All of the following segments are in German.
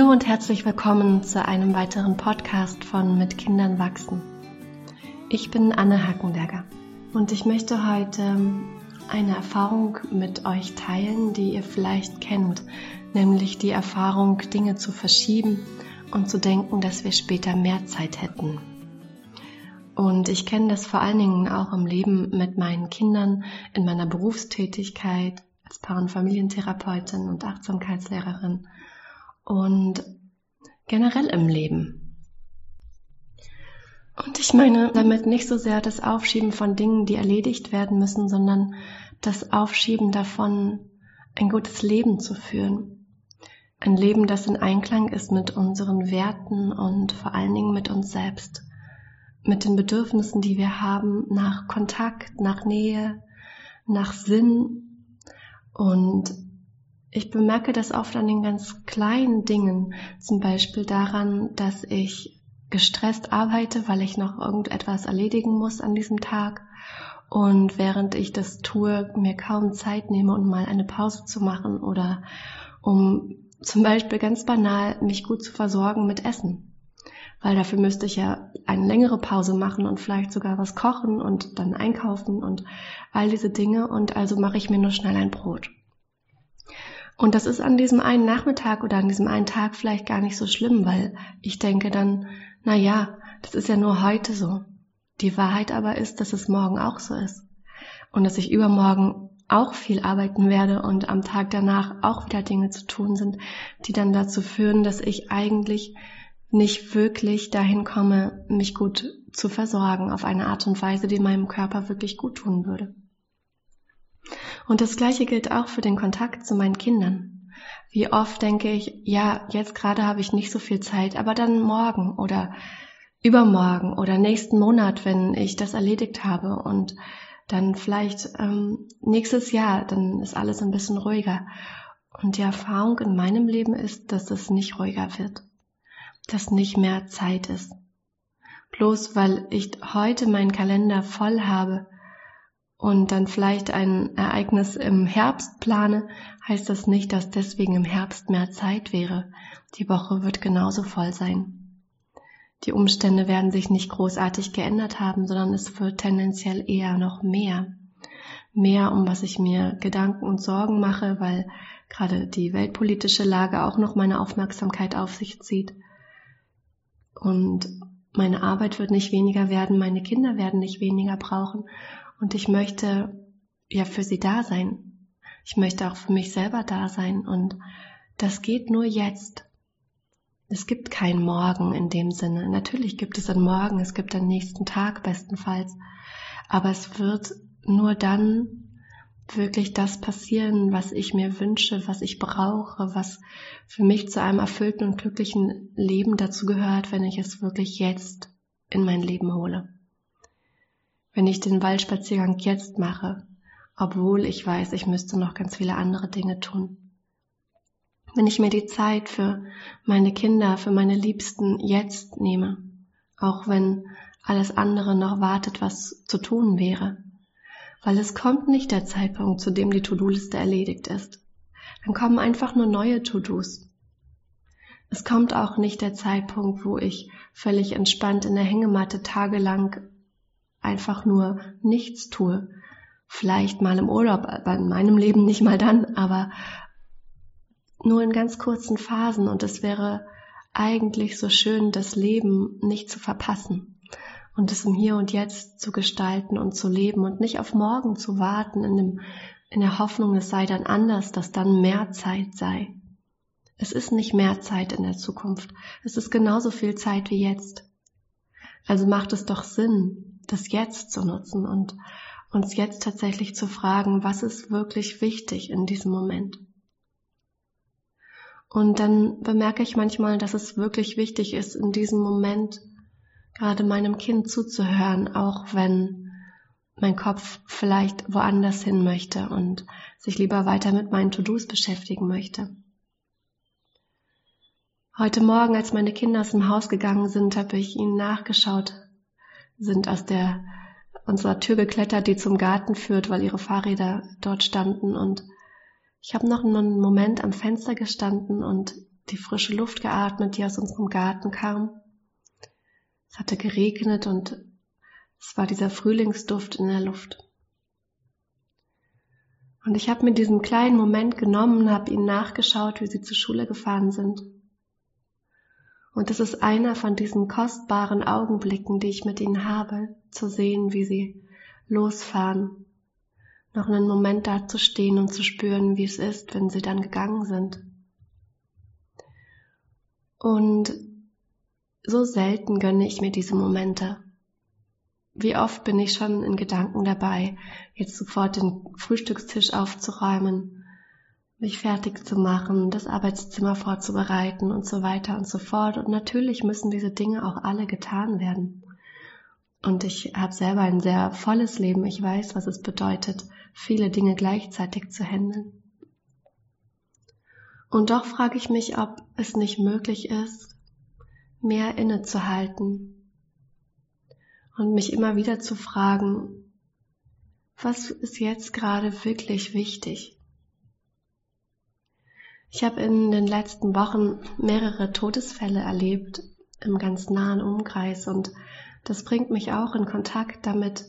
Hallo und herzlich willkommen zu einem weiteren Podcast von Mit Kindern wachsen. Ich bin Anne Hackenberger und ich möchte heute eine Erfahrung mit euch teilen, die ihr vielleicht kennt, nämlich die Erfahrung, Dinge zu verschieben und zu denken, dass wir später mehr Zeit hätten. Und ich kenne das vor allen Dingen auch im Leben mit meinen Kindern, in meiner Berufstätigkeit als Paar- und Familientherapeutin und Achtsamkeitslehrerin und generell im Leben. Und ich meine damit nicht so sehr das Aufschieben von Dingen, die erledigt werden müssen, sondern das Aufschieben davon, ein gutes Leben zu führen. Ein Leben, das in Einklang ist mit unseren Werten und vor allen Dingen mit uns selbst. Mit den Bedürfnissen, die wir haben nach Kontakt, nach Nähe, nach Sinn und ich bemerke das oft an den ganz kleinen Dingen, zum Beispiel daran, dass ich gestresst arbeite, weil ich noch irgendetwas erledigen muss an diesem Tag und während ich das tue, mir kaum Zeit nehme, um mal eine Pause zu machen oder um zum Beispiel ganz banal mich gut zu versorgen mit Essen. Weil dafür müsste ich ja eine längere Pause machen und vielleicht sogar was kochen und dann einkaufen und all diese Dinge und also mache ich mir nur schnell ein Brot. Und das ist an diesem einen Nachmittag oder an diesem einen Tag vielleicht gar nicht so schlimm, weil ich denke dann, na ja, das ist ja nur heute so. Die Wahrheit aber ist, dass es morgen auch so ist. Und dass ich übermorgen auch viel arbeiten werde und am Tag danach auch wieder Dinge zu tun sind, die dann dazu führen, dass ich eigentlich nicht wirklich dahin komme, mich gut zu versorgen auf eine Art und Weise, die meinem Körper wirklich gut tun würde. Und das Gleiche gilt auch für den Kontakt zu meinen Kindern. Wie oft denke ich, ja, jetzt gerade habe ich nicht so viel Zeit, aber dann morgen oder übermorgen oder nächsten Monat, wenn ich das erledigt habe und dann vielleicht ähm, nächstes Jahr, dann ist alles ein bisschen ruhiger. Und die Erfahrung in meinem Leben ist, dass es nicht ruhiger wird, dass nicht mehr Zeit ist. Bloß weil ich heute meinen Kalender voll habe, und dann vielleicht ein Ereignis im Herbst plane, heißt das nicht, dass deswegen im Herbst mehr Zeit wäre. Die Woche wird genauso voll sein. Die Umstände werden sich nicht großartig geändert haben, sondern es wird tendenziell eher noch mehr. Mehr, um was ich mir Gedanken und Sorgen mache, weil gerade die weltpolitische Lage auch noch meine Aufmerksamkeit auf sich zieht. Und meine Arbeit wird nicht weniger werden, meine Kinder werden nicht weniger brauchen und ich möchte ja für sie da sein. Ich möchte auch für mich selber da sein. Und das geht nur jetzt. Es gibt kein Morgen in dem Sinne. Natürlich gibt es einen Morgen, es gibt einen nächsten Tag bestenfalls. Aber es wird nur dann wirklich das passieren, was ich mir wünsche, was ich brauche, was für mich zu einem erfüllten und glücklichen Leben dazu gehört, wenn ich es wirklich jetzt in mein Leben hole wenn ich den Waldspaziergang jetzt mache, obwohl ich weiß, ich müsste noch ganz viele andere Dinge tun. Wenn ich mir die Zeit für meine Kinder, für meine Liebsten jetzt nehme, auch wenn alles andere noch wartet, was zu tun wäre. Weil es kommt nicht der Zeitpunkt, zu dem die To-Do-Liste erledigt ist. Dann kommen einfach nur neue To-Dos. Es kommt auch nicht der Zeitpunkt, wo ich völlig entspannt in der Hängematte tagelang einfach nur nichts tue. Vielleicht mal im Urlaub, aber in meinem Leben nicht mal dann, aber nur in ganz kurzen Phasen und es wäre eigentlich so schön, das Leben nicht zu verpassen und es im Hier und Jetzt zu gestalten und zu leben und nicht auf morgen zu warten in, dem, in der Hoffnung, es sei dann anders, dass dann mehr Zeit sei. Es ist nicht mehr Zeit in der Zukunft. Es ist genauso viel Zeit wie jetzt. Also macht es doch Sinn, das Jetzt zu nutzen und uns jetzt tatsächlich zu fragen, was ist wirklich wichtig in diesem Moment. Und dann bemerke ich manchmal, dass es wirklich wichtig ist, in diesem Moment gerade meinem Kind zuzuhören, auch wenn mein Kopf vielleicht woanders hin möchte und sich lieber weiter mit meinen To-Dos beschäftigen möchte. Heute Morgen, als meine Kinder aus dem Haus gegangen sind, habe ich ihnen nachgeschaut, sind aus der unserer Tür geklettert, die zum Garten führt, weil ihre Fahrräder dort standen. Und ich habe noch einen Moment am Fenster gestanden und die frische Luft geatmet, die aus unserem Garten kam. Es hatte geregnet und es war dieser Frühlingsduft in der Luft. Und ich habe mir diesen kleinen Moment genommen, habe ihnen nachgeschaut, wie sie zur Schule gefahren sind. Und es ist einer von diesen kostbaren Augenblicken, die ich mit ihnen habe, zu sehen, wie sie losfahren, noch einen Moment da zu stehen und zu spüren, wie es ist, wenn sie dann gegangen sind. Und so selten gönne ich mir diese Momente. Wie oft bin ich schon in Gedanken dabei, jetzt sofort den Frühstückstisch aufzuräumen, mich fertig zu machen, das Arbeitszimmer vorzubereiten und so weiter und so fort. Und natürlich müssen diese Dinge auch alle getan werden. Und ich habe selber ein sehr volles Leben. Ich weiß, was es bedeutet, viele Dinge gleichzeitig zu handeln. Und doch frage ich mich, ob es nicht möglich ist, mehr innezuhalten und mich immer wieder zu fragen, was ist jetzt gerade wirklich wichtig? Ich habe in den letzten Wochen mehrere Todesfälle erlebt im ganz nahen Umkreis und das bringt mich auch in Kontakt damit,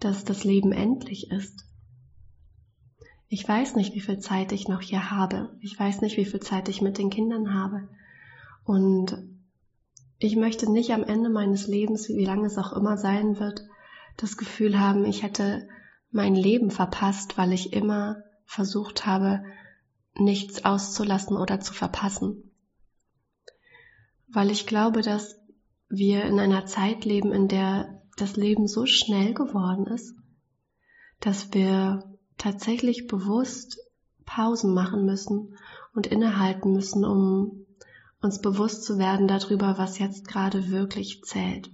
dass das Leben endlich ist. Ich weiß nicht, wie viel Zeit ich noch hier habe. Ich weiß nicht, wie viel Zeit ich mit den Kindern habe. Und ich möchte nicht am Ende meines Lebens, wie lange es auch immer sein wird, das Gefühl haben, ich hätte mein Leben verpasst, weil ich immer versucht habe, nichts auszulassen oder zu verpassen. Weil ich glaube, dass wir in einer Zeit leben, in der das Leben so schnell geworden ist, dass wir tatsächlich bewusst Pausen machen müssen und innehalten müssen, um uns bewusst zu werden darüber, was jetzt gerade wirklich zählt.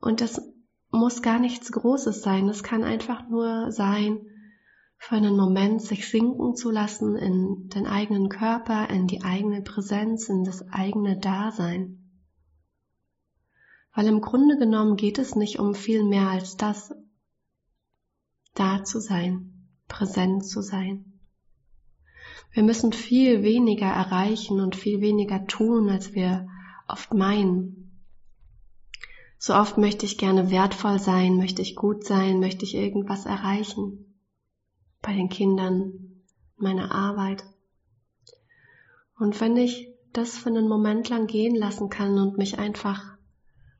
Und das muss gar nichts Großes sein. Es kann einfach nur sein, für einen Moment sich sinken zu lassen in den eigenen Körper, in die eigene Präsenz, in das eigene Dasein. Weil im Grunde genommen geht es nicht um viel mehr als das, da zu sein, präsent zu sein. Wir müssen viel weniger erreichen und viel weniger tun, als wir oft meinen. So oft möchte ich gerne wertvoll sein, möchte ich gut sein, möchte ich irgendwas erreichen bei den Kindern, meiner Arbeit. Und wenn ich das für einen Moment lang gehen lassen kann und mich einfach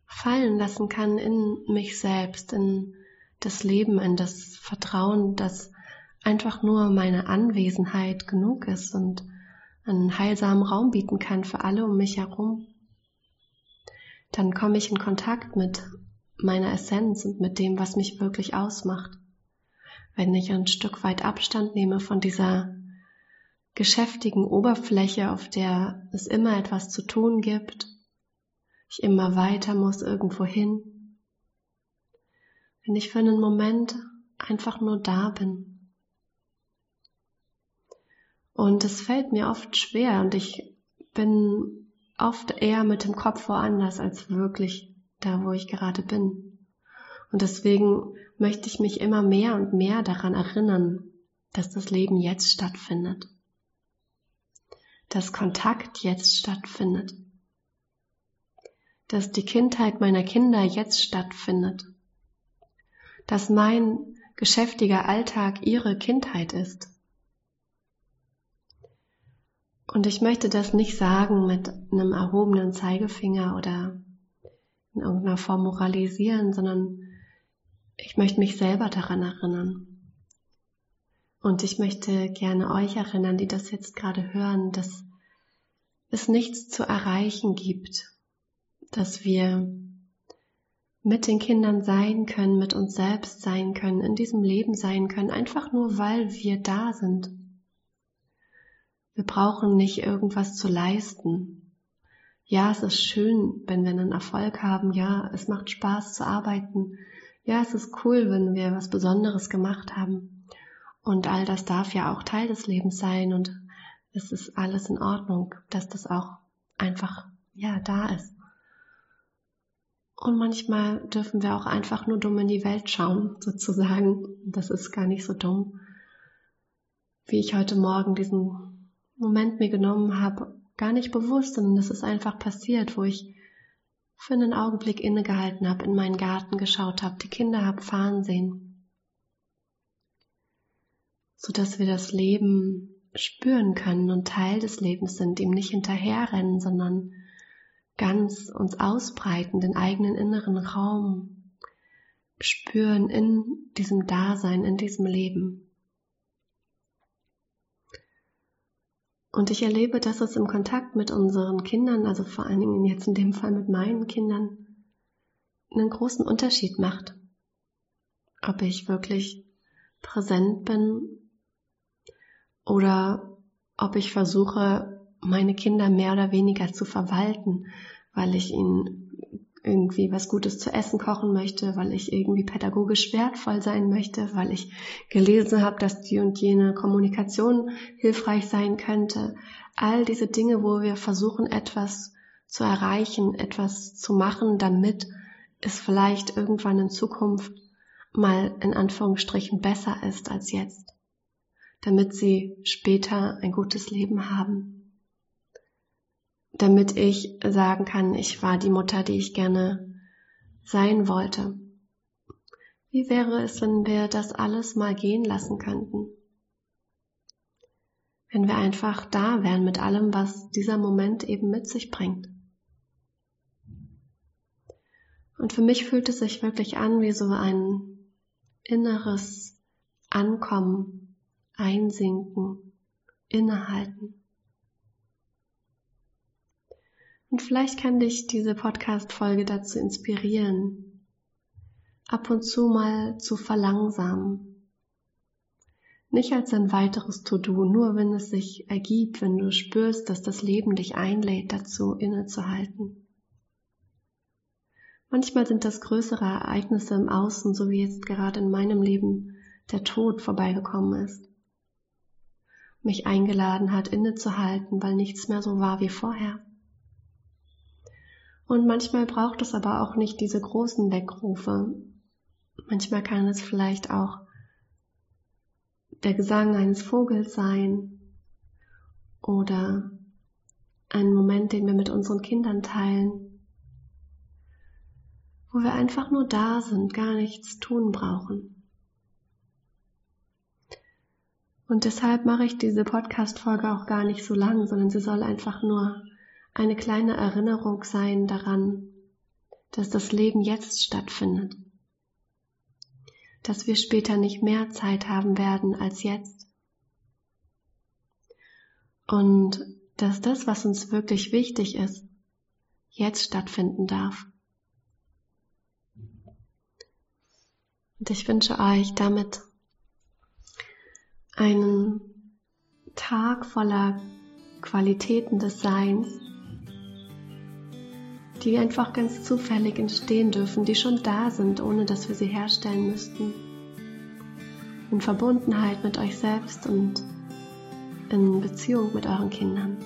fallen lassen kann in mich selbst, in das Leben, in das Vertrauen, dass einfach nur meine Anwesenheit genug ist und einen heilsamen Raum bieten kann für alle um mich herum, dann komme ich in Kontakt mit meiner Essenz und mit dem, was mich wirklich ausmacht wenn ich ein Stück weit Abstand nehme von dieser geschäftigen Oberfläche, auf der es immer etwas zu tun gibt, ich immer weiter muss irgendwo hin, wenn ich für einen Moment einfach nur da bin. Und es fällt mir oft schwer und ich bin oft eher mit dem Kopf woanders als wirklich da, wo ich gerade bin. Und deswegen möchte ich mich immer mehr und mehr daran erinnern, dass das Leben jetzt stattfindet. Dass Kontakt jetzt stattfindet. Dass die Kindheit meiner Kinder jetzt stattfindet. Dass mein geschäftiger Alltag ihre Kindheit ist. Und ich möchte das nicht sagen mit einem erhobenen Zeigefinger oder in irgendeiner Form moralisieren, sondern ich möchte mich selber daran erinnern. Und ich möchte gerne euch erinnern, die das jetzt gerade hören, dass es nichts zu erreichen gibt, dass wir mit den Kindern sein können, mit uns selbst sein können, in diesem Leben sein können, einfach nur weil wir da sind. Wir brauchen nicht irgendwas zu leisten. Ja, es ist schön, wenn wir einen Erfolg haben. Ja, es macht Spaß zu arbeiten ja, es ist cool, wenn wir was Besonderes gemacht haben. Und all das darf ja auch Teil des Lebens sein und es ist alles in Ordnung, dass das auch einfach, ja, da ist. Und manchmal dürfen wir auch einfach nur dumm in die Welt schauen, sozusagen. Das ist gar nicht so dumm. Wie ich heute Morgen diesen Moment mir genommen habe, gar nicht bewusst, sondern das ist einfach passiert, wo ich für einen Augenblick innegehalten habe, in meinen Garten geschaut habe, die Kinder habe fahren sehen, so dass wir das Leben spüren können und Teil des Lebens sind, ihm nicht hinterherrennen, sondern ganz uns ausbreiten, den eigenen inneren Raum spüren in diesem Dasein, in diesem Leben. Und ich erlebe, dass es im Kontakt mit unseren Kindern, also vor allen Dingen jetzt in dem Fall mit meinen Kindern, einen großen Unterschied macht. Ob ich wirklich präsent bin oder ob ich versuche, meine Kinder mehr oder weniger zu verwalten, weil ich ihnen irgendwie was Gutes zu essen kochen möchte, weil ich irgendwie pädagogisch wertvoll sein möchte, weil ich gelesen habe, dass die und jene Kommunikation hilfreich sein könnte. All diese Dinge, wo wir versuchen, etwas zu erreichen, etwas zu machen, damit es vielleicht irgendwann in Zukunft mal in Anführungsstrichen besser ist als jetzt, damit sie später ein gutes Leben haben damit ich sagen kann, ich war die Mutter, die ich gerne sein wollte. Wie wäre es, wenn wir das alles mal gehen lassen könnten? Wenn wir einfach da wären mit allem, was dieser Moment eben mit sich bringt. Und für mich fühlt es sich wirklich an wie so ein inneres Ankommen, Einsinken, Innehalten. Und vielleicht kann dich diese Podcast-Folge dazu inspirieren, ab und zu mal zu verlangsamen. Nicht als ein weiteres To-Do, nur wenn es sich ergibt, wenn du spürst, dass das Leben dich einlädt, dazu innezuhalten. Manchmal sind das größere Ereignisse im Außen, so wie jetzt gerade in meinem Leben der Tod vorbeigekommen ist. Mich eingeladen hat, innezuhalten, weil nichts mehr so war wie vorher. Und manchmal braucht es aber auch nicht diese großen Weckrufe. Manchmal kann es vielleicht auch der Gesang eines Vogels sein oder ein Moment, den wir mit unseren Kindern teilen, wo wir einfach nur da sind, gar nichts tun brauchen. Und deshalb mache ich diese Podcast-Folge auch gar nicht so lang, sondern sie soll einfach nur eine kleine Erinnerung sein daran, dass das Leben jetzt stattfindet, dass wir später nicht mehr Zeit haben werden als jetzt. Und dass das, was uns wirklich wichtig ist, jetzt stattfinden darf. Und ich wünsche euch damit einen Tag voller Qualitäten des Seins, die einfach ganz zufällig entstehen dürfen, die schon da sind, ohne dass wir sie herstellen müssten. In Verbundenheit mit euch selbst und in Beziehung mit euren Kindern.